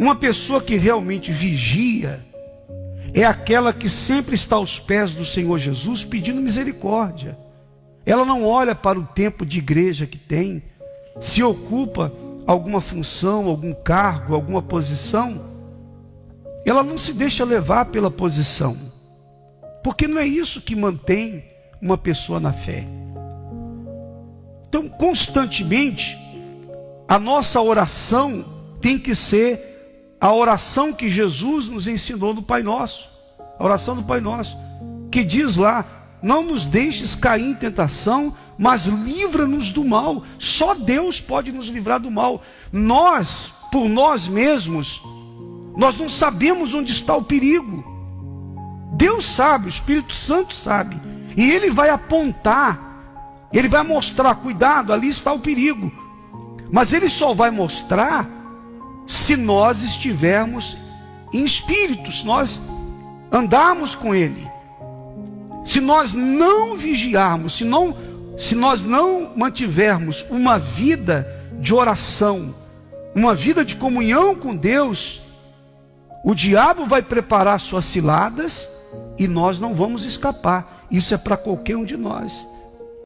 Uma pessoa que realmente vigia é aquela que sempre está aos pés do Senhor Jesus pedindo misericórdia. Ela não olha para o tempo de igreja que tem, se ocupa alguma função, algum cargo, alguma posição, ela não se deixa levar pela posição, porque não é isso que mantém uma pessoa na fé. Então, constantemente, a nossa oração tem que ser a oração que Jesus nos ensinou no Pai Nosso, a oração do Pai Nosso, que diz lá: não nos deixes cair em tentação, mas livra-nos do mal. Só Deus pode nos livrar do mal. Nós, por nós mesmos, nós não sabemos onde está o perigo. Deus sabe, o Espírito Santo sabe. E ele vai apontar, ele vai mostrar, cuidado, ali está o perigo. Mas ele só vai mostrar se nós estivermos em espírito, se nós andarmos com ele. Se nós não vigiarmos, se, não, se nós não mantivermos uma vida de oração, uma vida de comunhão com Deus, o diabo vai preparar suas ciladas e nós não vamos escapar. Isso é para qualquer um de nós.